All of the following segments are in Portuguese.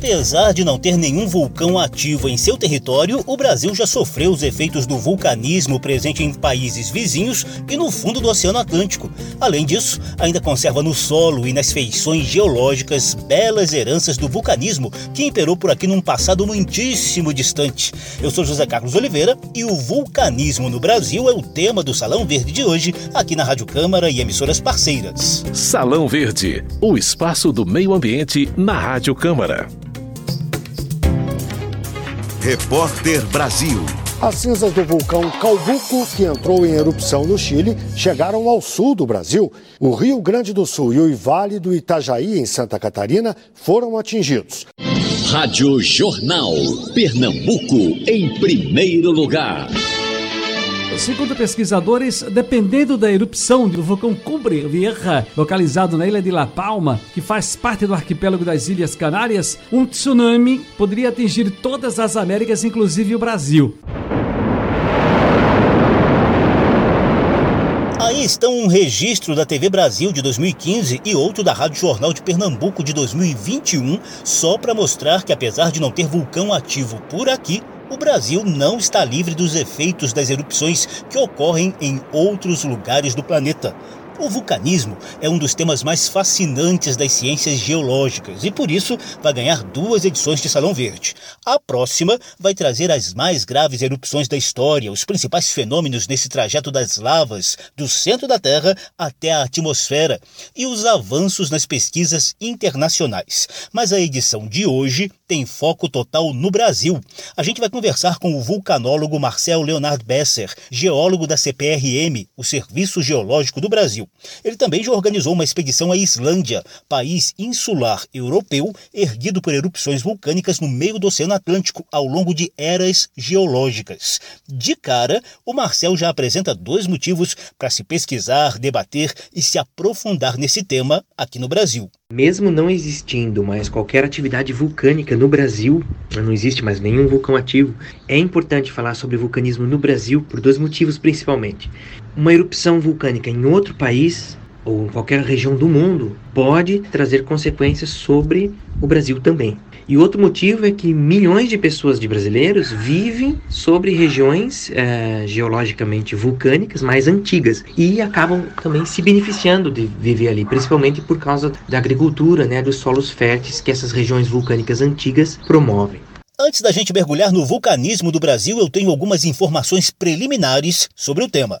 Apesar de não ter nenhum vulcão ativo em seu território, o Brasil já sofreu os efeitos do vulcanismo presente em países vizinhos e no fundo do Oceano Atlântico. Além disso, ainda conserva no solo e nas feições geológicas belas heranças do vulcanismo que imperou por aqui num passado muitíssimo distante. Eu sou José Carlos Oliveira e o vulcanismo no Brasil é o tema do Salão Verde de hoje, aqui na Rádio Câmara e emissoras parceiras. Salão Verde, o espaço do meio ambiente na Rádio Câmara. Repórter Brasil. As cinzas do vulcão Calbuco, que entrou em erupção no Chile, chegaram ao sul do Brasil. O Rio Grande do Sul e o Vale do Itajaí, em Santa Catarina, foram atingidos. Rádio Jornal. Pernambuco, em primeiro lugar. Segundo pesquisadores, dependendo da erupção do vulcão Cumbre Vieja, localizado na ilha de La Palma, que faz parte do arquipélago das Ilhas Canárias, um tsunami poderia atingir todas as Américas, inclusive o Brasil. Aí estão um registro da TV Brasil de 2015 e outro da Rádio Jornal de Pernambuco de 2021, só para mostrar que apesar de não ter vulcão ativo por aqui, o Brasil não está livre dos efeitos das erupções que ocorrem em outros lugares do planeta. O vulcanismo é um dos temas mais fascinantes das ciências geológicas e por isso vai ganhar duas edições de Salão Verde. A próxima vai trazer as mais graves erupções da história, os principais fenômenos nesse trajeto das lavas do centro da Terra até a atmosfera e os avanços nas pesquisas internacionais. Mas a edição de hoje tem foco total no Brasil. A gente vai conversar com o vulcanólogo Marcel Leonard Besser, geólogo da CPRM, o Serviço Geológico do Brasil. Ele também já organizou uma expedição à Islândia, país insular europeu erguido por erupções vulcânicas no meio do Oceano Atlântico ao longo de eras geológicas. De cara, o Marcel já apresenta dois motivos para se pesquisar, debater e se aprofundar nesse tema aqui no Brasil. Mesmo não existindo mais qualquer atividade vulcânica no Brasil, não existe mais nenhum vulcão ativo, é importante falar sobre vulcanismo no Brasil por dois motivos principalmente. Uma erupção vulcânica em outro país ou em qualquer região do mundo pode trazer consequências sobre o Brasil também. E outro motivo é que milhões de pessoas de brasileiros vivem sobre regiões é, geologicamente vulcânicas mais antigas e acabam também se beneficiando de viver ali, principalmente por causa da agricultura, né, dos solos férteis que essas regiões vulcânicas antigas promovem. Antes da gente mergulhar no vulcanismo do Brasil, eu tenho algumas informações preliminares sobre o tema.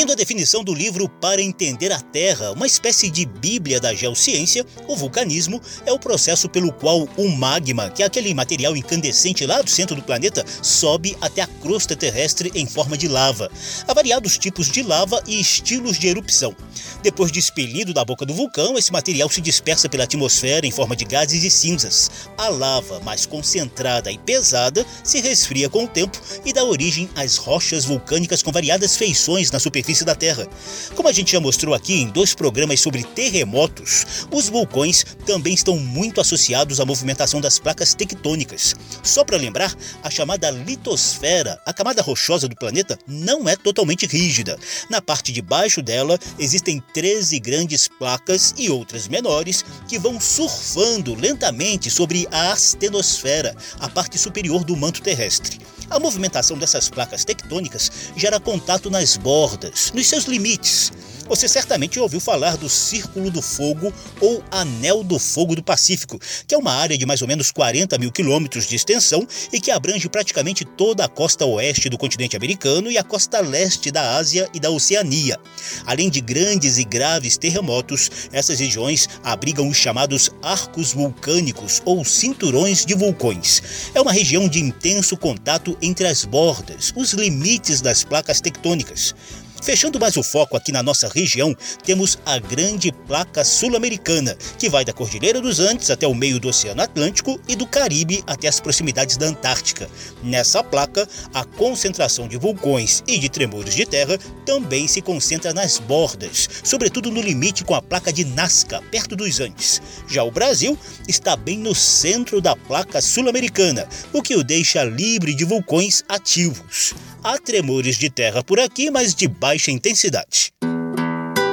Seguindo a definição do livro Para Entender a Terra, uma espécie de bíblia da geociência, o vulcanismo é o processo pelo qual o magma, que é aquele material incandescente lá do centro do planeta, sobe até a crosta terrestre em forma de lava. Há variados tipos de lava e estilos de erupção. Depois de expelido da boca do vulcão, esse material se dispersa pela atmosfera em forma de gases e cinzas. A lava, mais concentrada e pesada, se resfria com o tempo e dá origem às rochas vulcânicas com variadas feições na superfície da Terra. Como a gente já mostrou aqui em dois programas sobre terremotos, os vulcões também estão muito associados à movimentação das placas tectônicas. Só para lembrar, a chamada litosfera, a camada rochosa do planeta, não é totalmente rígida. Na parte de baixo dela existem 13 grandes placas e outras menores que vão surfando lentamente sobre a astenosfera, a parte superior do manto terrestre. A movimentação dessas placas tectônicas gera contato nas bordas, nos seus limites. Você certamente ouviu falar do Círculo do Fogo ou Anel do Fogo do Pacífico, que é uma área de mais ou menos 40 mil quilômetros de extensão e que abrange praticamente toda a costa oeste do continente americano e a costa leste da Ásia e da Oceania. Além de grandes e graves terremotos, essas regiões abrigam os chamados arcos vulcânicos ou cinturões de vulcões. É uma região de intenso contato entre as bordas, os limites das placas tectônicas. Fechando mais o foco aqui na nossa região, temos a Grande Placa Sul-Americana, que vai da Cordilheira dos Andes até o meio do Oceano Atlântico e do Caribe até as proximidades da Antártica. Nessa placa, a concentração de vulcões e de tremores de terra também se concentra nas bordas, sobretudo no limite com a placa de Nazca, perto dos Andes. Já o Brasil está bem no centro da placa sul-americana, o que o deixa livre de vulcões ativos. Há tremores de terra por aqui, mas de baixa intensidade.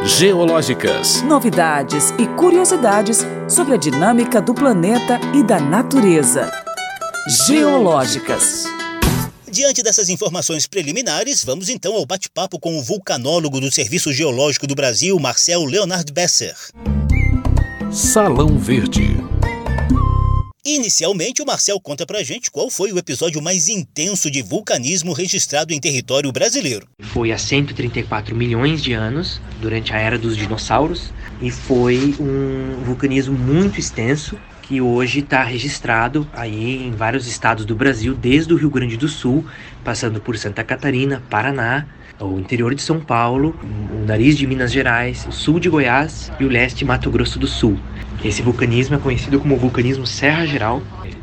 Geológicas. Novidades e curiosidades sobre a dinâmica do planeta e da natureza. Geológicas. Diante dessas informações preliminares, vamos então ao bate-papo com o vulcanólogo do Serviço Geológico do Brasil, Marcel Leonard Besser. Salão Verde. Inicialmente, o Marcel conta pra gente qual foi o episódio mais intenso de vulcanismo registrado em território brasileiro. Foi há 134 milhões de anos, durante a era dos dinossauros, e foi um vulcanismo muito extenso que hoje está registrado aí em vários estados do Brasil, desde o Rio Grande do Sul, passando por Santa Catarina, Paraná, o interior de São Paulo, o nariz de Minas Gerais, o sul de Goiás e o leste Mato Grosso do Sul. Esse vulcanismo é conhecido como vulcanismo Serra Geral.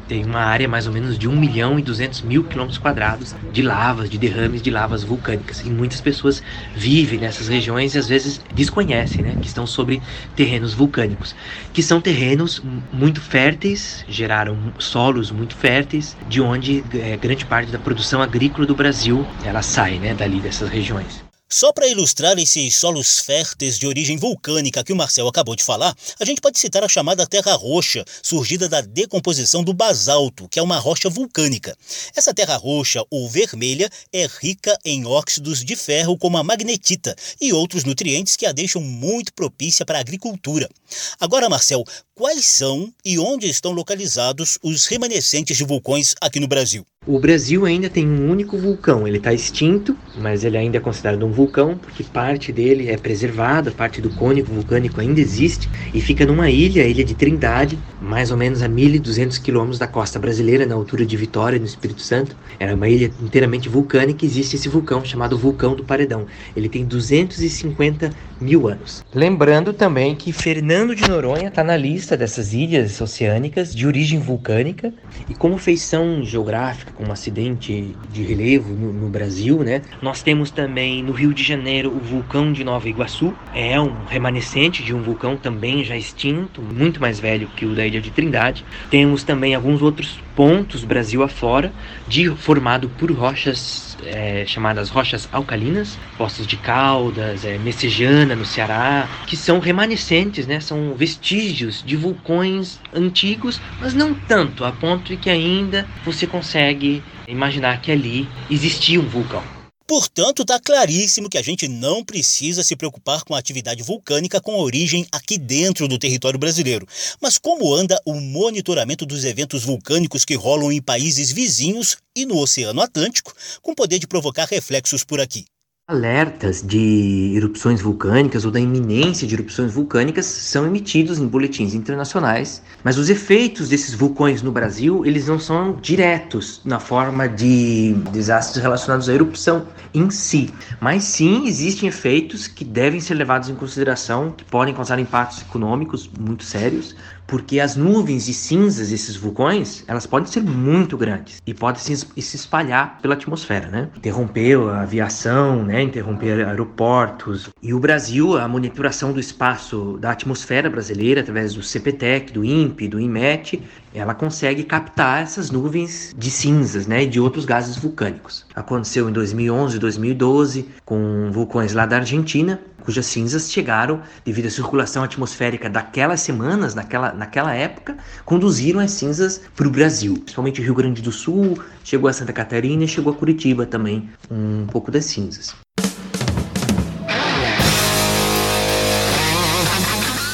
Tem uma área mais ou menos de 1 milhão e 200 mil quilômetros quadrados de lavas, de derrames de lavas vulcânicas. E muitas pessoas vivem nessas regiões e às vezes desconhecem né, que estão sobre terrenos vulcânicos, que são terrenos muito férteis, geraram solos muito férteis, de onde é, grande parte da produção agrícola do Brasil ela sai né, dali dessas regiões. Só para ilustrar esses solos férteis de origem vulcânica que o Marcel acabou de falar, a gente pode citar a chamada terra roxa, surgida da decomposição do basalto, que é uma rocha vulcânica. Essa terra roxa ou vermelha é rica em óxidos de ferro como a magnetita e outros nutrientes que a deixam muito propícia para a agricultura. Agora, Marcel, quais são e onde estão localizados os remanescentes de vulcões aqui no Brasil? O Brasil ainda tem um único vulcão, ele está extinto, mas ele ainda é considerado um vulcão porque parte dele é preservada, parte do cônico vulcânico ainda existe e fica numa ilha, a ilha de Trindade, mais ou menos a 1.200 quilômetros da costa brasileira, na altura de Vitória, no Espírito Santo. Era uma ilha inteiramente vulcânica e existe esse vulcão chamado Vulcão do Paredão. Ele tem 250 mil anos. Lembrando também que Fernando de Noronha está na lista dessas ilhas oceânicas de origem vulcânica e como feição geográfica com um acidente de relevo no, no, Brasil, né? Nós temos também no Rio de Janeiro o vulcão de Nova Iguaçu, é um remanescente de um vulcão também já extinto, muito mais velho que o da Ilha de Trindade. Temos também alguns outros pontos Brasil afora, de, formado por rochas é, chamadas rochas alcalinas, Poços de Caldas, é, Messejana no Ceará, que são remanescentes, né? São vestígios de vulcões antigos, mas não tanto, a ponto de que ainda você consegue imaginar que ali existia um vulcão. Portanto, está claríssimo que a gente não precisa se preocupar com a atividade vulcânica com origem aqui dentro do território brasileiro. Mas como anda o monitoramento dos eventos vulcânicos que rolam em países vizinhos e no Oceano Atlântico, com poder de provocar reflexos por aqui? Alertas de erupções vulcânicas ou da iminência de erupções vulcânicas são emitidos em boletins internacionais, mas os efeitos desses vulcões no Brasil, eles não são diretos na forma de desastres relacionados à erupção em si, mas sim existem efeitos que devem ser levados em consideração, que podem causar impactos econômicos muito sérios, porque as nuvens de cinzas desses vulcões, elas podem ser muito grandes e podem se, se espalhar pela atmosfera, né? Interromper a aviação, né? Interromper aeroportos. E o Brasil, a monitoração do espaço da atmosfera brasileira através do CPTEC, do INPE, do IMET, ela consegue captar essas nuvens de cinzas, né, e de outros gases vulcânicos. Aconteceu em 2011 e 2012 com vulcões lá da Argentina, cujas cinzas chegaram devido à circulação atmosférica daquelas semanas, naquela, naquela época, conduziram as cinzas para o Brasil, principalmente o Rio Grande do Sul, chegou a Santa Catarina e chegou a Curitiba também, um pouco das cinzas.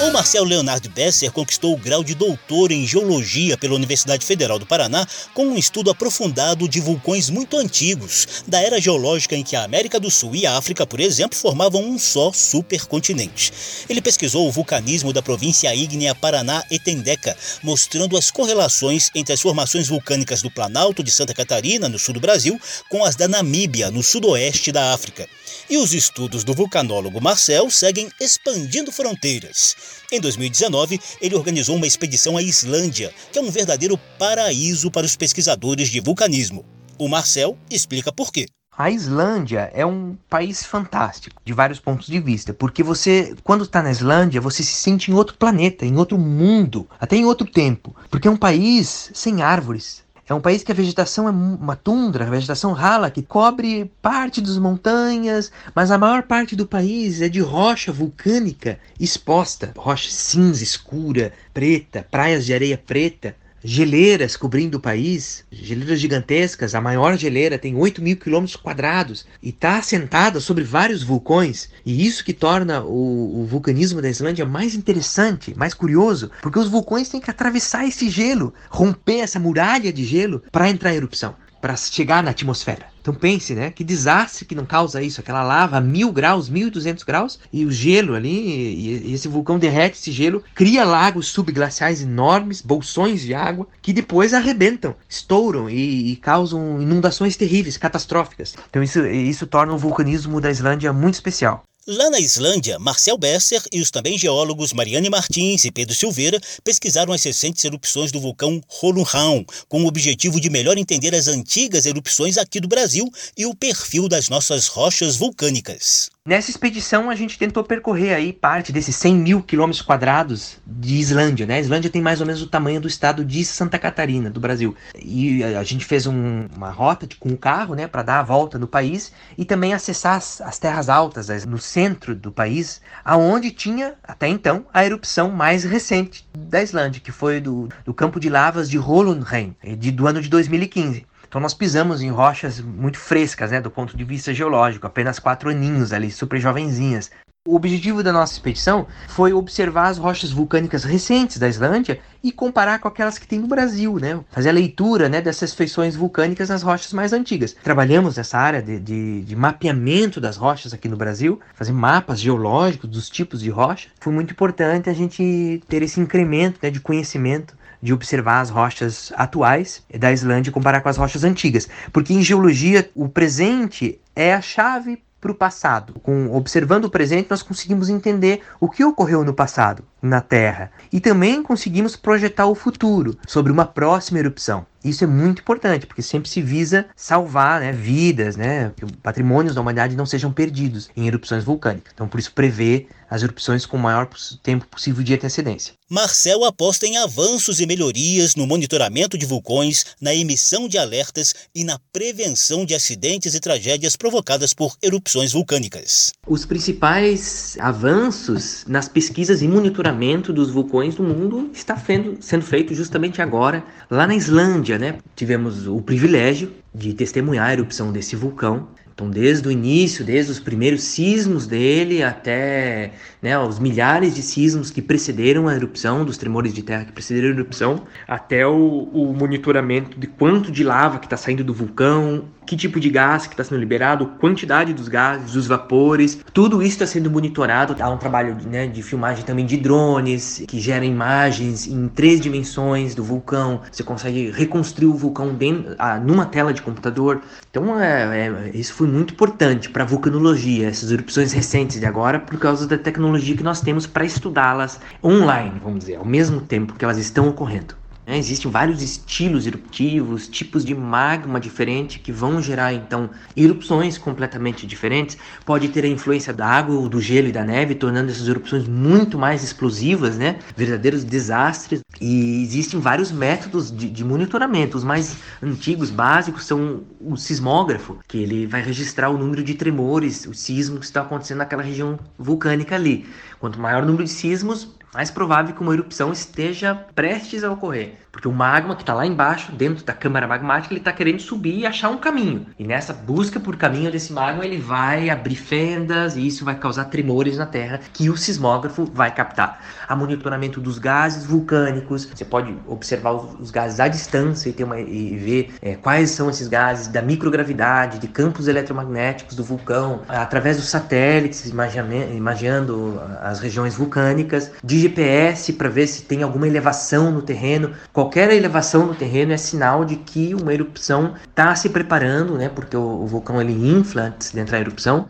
O Marcel Leonardo Besser conquistou o grau de doutor em geologia pela Universidade Federal do Paraná com um estudo aprofundado de vulcões muito antigos, da era geológica em que a América do Sul e a África, por exemplo, formavam um só supercontinente. Ele pesquisou o vulcanismo da província ígnea Paraná-Etendeca, mostrando as correlações entre as formações vulcânicas do Planalto de Santa Catarina, no sul do Brasil, com as da Namíbia, no sudoeste da África. E os estudos do vulcanólogo Marcel seguem expandindo fronteiras. Em 2019, ele organizou uma expedição à Islândia, que é um verdadeiro paraíso para os pesquisadores de vulcanismo. O Marcel explica por quê. A Islândia é um país fantástico de vários pontos de vista, porque você, quando está na Islândia, você se sente em outro planeta, em outro mundo, até em outro tempo, porque é um país sem árvores, é um país que a vegetação é uma tundra, a vegetação rala, que cobre parte das montanhas, mas a maior parte do país é de rocha vulcânica exposta. Rocha cinza, escura, preta, praias de areia preta geleiras cobrindo o país, geleiras gigantescas. A maior geleira tem 8 mil quilômetros quadrados e está assentada sobre vários vulcões. E isso que torna o, o, vulcanismo da Islândia mais interessante, mais curioso, porque os vulcões têm que atravessar esse gelo, romper essa muralha de gelo para entrar em erupção para chegar na atmosfera. Então pense, né? Que desastre que não causa isso. Aquela lava a mil graus, mil e duzentos graus, e o gelo ali, e, esse vulcão derrete esse gelo, cria lagos subglaciais enormes, bolsões de água, que depois arrebentam, estouram e, e causam inundações terríveis, catastróficas. Então isso, isso torna o vulcanismo da Islândia muito especial. Lá na Islândia, Marcel Besser e os também geólogos Mariane Martins e Pedro Silveira pesquisaram as recentes erupções do vulcão Rolunhaun, com o objetivo de melhor entender as antigas erupções aqui do Brasil e o perfil das nossas rochas vulcânicas. Nessa expedição a gente tentou percorrer aí parte desses 100 mil quilômetros quadrados de Islândia, né? A Islândia tem mais ou menos o tamanho do estado de Santa Catarina, do Brasil. E a gente fez um, uma rota com o carro, né, para dar a volta no país e também acessar as, as terras altas as, no centro do país, aonde tinha até então a erupção mais recente da Islândia, que foi do, do campo de lavas de Holunheim, de, do ano de 2015. Então nós pisamos em rochas muito frescas, né, do ponto de vista geológico, apenas quatro aninhos ali, super jovenzinhas. O objetivo da nossa expedição foi observar as rochas vulcânicas recentes da Islândia e comparar com aquelas que tem no Brasil, né? Fazer a leitura né, dessas feições vulcânicas nas rochas mais antigas. Trabalhamos nessa área de, de, de, mapeamento das rochas aqui no Brasil, fazer mapas geológicos dos tipos de rocha. Foi muito importante a gente ter esse incremento né, de conhecimento de observar as rochas atuais da Islândia e comparar com as rochas antigas. Porque em geologia, o presente é a chave para o passado. Com observando o presente, nós conseguimos entender o que ocorreu no passado na Terra e também conseguimos projetar o futuro sobre uma próxima erupção. Isso é muito importante, porque sempre se visa salvar né, vidas, né, que patrimônios da humanidade não sejam perdidos em erupções vulcânicas. Então, por isso, prever as erupções com o maior tempo possível de antecedência. Marcel aposta em avanços e melhorias no monitoramento de vulcões, na emissão de alertas e na prevenção de acidentes e tragédias provocadas por erupções vulcânicas. Os principais avanços nas pesquisas e monitoramento dos vulcões do mundo está sendo feito justamente agora, lá na Islândia. Né? Tivemos o privilégio de testemunhar a erupção desse vulcão então, desde o início, desde os primeiros sismos dele até né, os milhares de sismos que precederam a erupção, dos tremores de terra que precederam a erupção, até o, o monitoramento de quanto de lava que está saindo do vulcão, que tipo de gás que está sendo liberado, quantidade dos gases, dos vapores, tudo isso está sendo monitorado. Há um trabalho né, de filmagem também de drones que gera imagens em três dimensões do vulcão. Você consegue reconstruir o vulcão dentro, ah, numa tela de computador. Então, é, é, isso foi muito importante para a vulcanologia, essas erupções recentes de agora, por causa da tecnologia que nós temos para estudá-las online, vamos dizer, ao mesmo tempo que elas estão ocorrendo. Né? Existem vários estilos eruptivos, tipos de magma diferente que vão gerar então erupções completamente diferentes. Pode ter a influência da água, do gelo e da neve, tornando essas erupções muito mais explosivas, né? verdadeiros desastres. E existem vários métodos de, de monitoramento. Os mais antigos, básicos, são o sismógrafo, que ele vai registrar o número de tremores, o sismo que está acontecendo naquela região vulcânica ali. Quanto maior o número de sismos, mais provável que uma erupção esteja prestes a ocorrer. Porque o magma que está lá embaixo, dentro da câmara magmática, ele está querendo subir e achar um caminho. E nessa busca por caminho desse magma, ele vai abrir fendas e isso vai causar tremores na Terra que o sismógrafo vai captar. A monitoramento dos gases vulcânicos, você pode observar os gases à distância e, ter uma, e ver é, quais são esses gases da microgravidade, de campos eletromagnéticos do vulcão, através dos satélites, imaginando as regiões vulcânicas, de GPS para ver se tem alguma elevação no terreno Qualquer elevação no terreno é sinal de que uma erupção está se preparando, né? Porque o, o vulcão ele infla antes de entrar a erupção.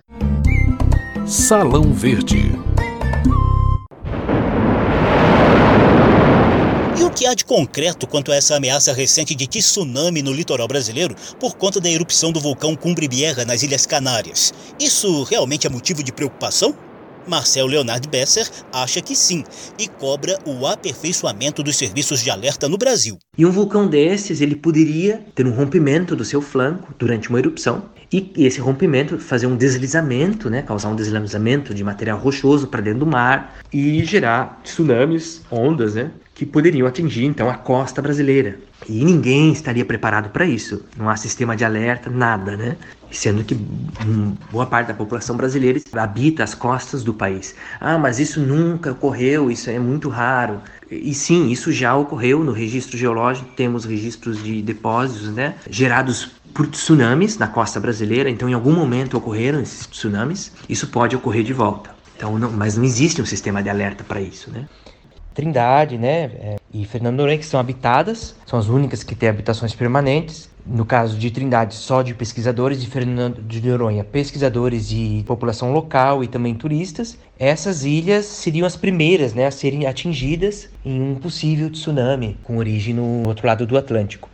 Salão Verde. E o que há de concreto quanto a essa ameaça recente de tsunami no litoral brasileiro por conta da erupção do vulcão Cumbre Vieja nas Ilhas Canárias? Isso realmente é motivo de preocupação? Marcel Leonard Besser acha que sim e cobra o aperfeiçoamento dos serviços de alerta no Brasil. E um vulcão desses, ele poderia ter um rompimento do seu flanco durante uma erupção e esse rompimento fazer um deslizamento, né, causar um deslizamento de material rochoso para dentro do mar e gerar tsunamis, ondas, né, que poderiam atingir então a costa brasileira. E ninguém estaria preparado para isso. Não há sistema de alerta, nada, né? Sendo que boa parte da população brasileira habita as costas do país. Ah, mas isso nunca ocorreu, isso é muito raro. E sim, isso já ocorreu no registro geológico, temos registros de depósitos, né, gerados por tsunamis na costa brasileira, então em algum momento ocorreram esses tsunamis, isso pode ocorrer de volta. Então, não, mas não existe um sistema de alerta para isso, né? Trindade, né, é, e Fernando Noronha, que são habitadas, são as únicas que têm habitações permanentes. No caso de Trindade, só de pesquisadores, de Fernando de Noronha, pesquisadores de população local e também turistas. Essas ilhas seriam as primeiras né, a serem atingidas em um possível tsunami com origem no outro lado do Atlântico.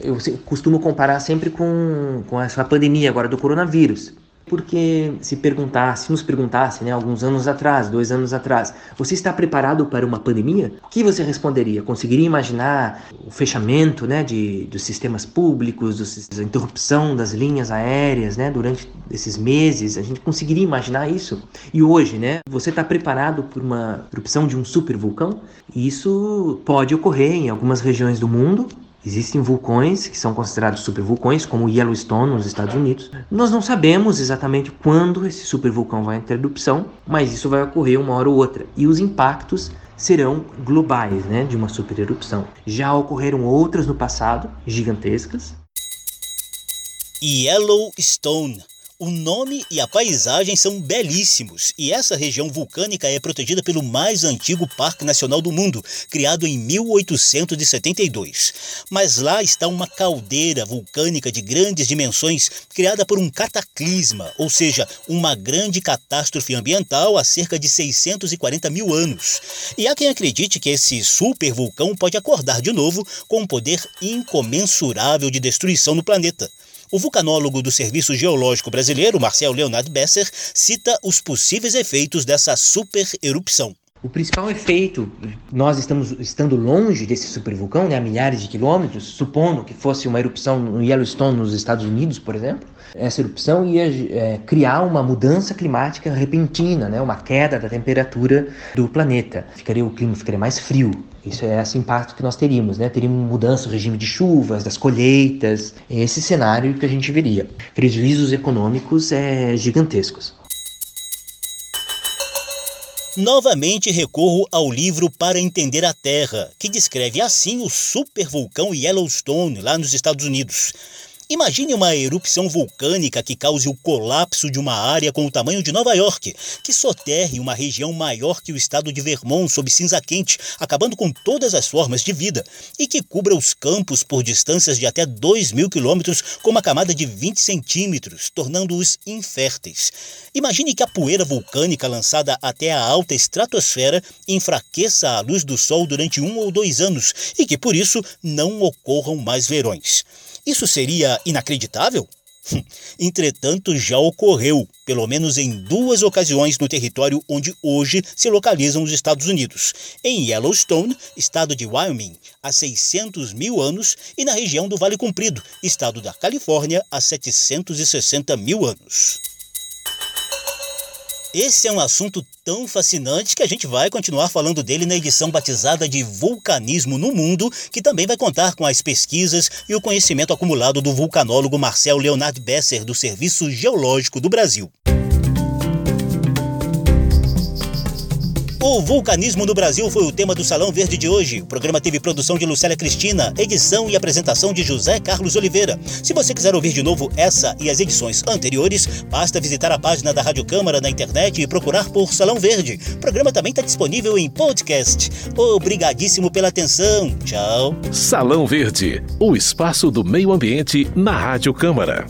Eu costumo comparar sempre com, com essa pandemia agora do coronavírus. Porque se perguntasse, nos perguntasse, né, alguns anos atrás, dois anos atrás, você está preparado para uma pandemia? O que você responderia? Conseguiria imaginar o fechamento, né, de, dos sistemas públicos, a interrupção das linhas aéreas, né, durante esses meses? A gente conseguiria imaginar isso? E hoje, né, você está preparado para uma erupção de um supervulcão? Isso pode ocorrer em algumas regiões do mundo, Existem vulcões que são considerados supervulcões, como Yellowstone nos Estados Unidos. Nós não sabemos exatamente quando esse supervulcão vai ter erupção, mas isso vai ocorrer uma hora ou outra. E os impactos serão globais, né, de uma supererupção. Já ocorreram outras no passado, gigantescas. Yellowstone o nome e a paisagem são belíssimos e essa região vulcânica é protegida pelo mais antigo parque nacional do mundo, criado em 1872. Mas lá está uma caldeira vulcânica de grandes dimensões, criada por um cataclisma, ou seja, uma grande catástrofe ambiental há cerca de 640 mil anos. E há quem acredite que esse supervulcão pode acordar de novo com um poder incomensurável de destruição no planeta. O vulcanólogo do Serviço Geológico Brasileiro, Marcel Leonardo Besser, cita os possíveis efeitos dessa super erupção. O principal efeito, nós estamos estando longe desse supervulcão, né, a milhares de quilômetros, supondo que fosse uma erupção no Yellowstone, nos Estados Unidos, por exemplo, essa erupção ia é, criar uma mudança climática repentina, né, uma queda da temperatura do planeta. Ficaria o clima ficaria mais frio. Isso é esse impacto que nós teríamos, né? Teríamos mudança no regime de chuvas, das colheitas, esse cenário que a gente veria. Prejuízos econômicos é, gigantescos. Novamente recorro ao livro Para Entender a Terra, que descreve assim o supervulcão Yellowstone, lá nos Estados Unidos. Imagine uma erupção vulcânica que cause o colapso de uma área com o tamanho de Nova York, que soterre uma região maior que o estado de Vermont sob cinza quente, acabando com todas as formas de vida, e que cubra os campos por distâncias de até 2 mil quilômetros com uma camada de 20 centímetros, tornando-os inférteis. Imagine que a poeira vulcânica lançada até a alta estratosfera enfraqueça a luz do Sol durante um ou dois anos e que, por isso, não ocorram mais verões. Isso seria inacreditável? Entretanto, já ocorreu, pelo menos em duas ocasiões no território onde hoje se localizam os Estados Unidos: em Yellowstone, estado de Wyoming, há 600 mil anos, e na região do Vale Comprido, estado da Califórnia, há 760 mil anos. Esse é um assunto tão fascinante que a gente vai continuar falando dele na edição batizada de Vulcanismo no Mundo, que também vai contar com as pesquisas e o conhecimento acumulado do vulcanólogo Marcel Leonard Besser, do Serviço Geológico do Brasil. O vulcanismo no Brasil foi o tema do Salão Verde de hoje. O programa teve produção de Lucélia Cristina, edição e apresentação de José Carlos Oliveira. Se você quiser ouvir de novo essa e as edições anteriores, basta visitar a página da Rádio Câmara na internet e procurar por Salão Verde. O programa também está disponível em podcast. Obrigadíssimo pela atenção. Tchau. Salão Verde, o espaço do meio ambiente na Rádio Câmara.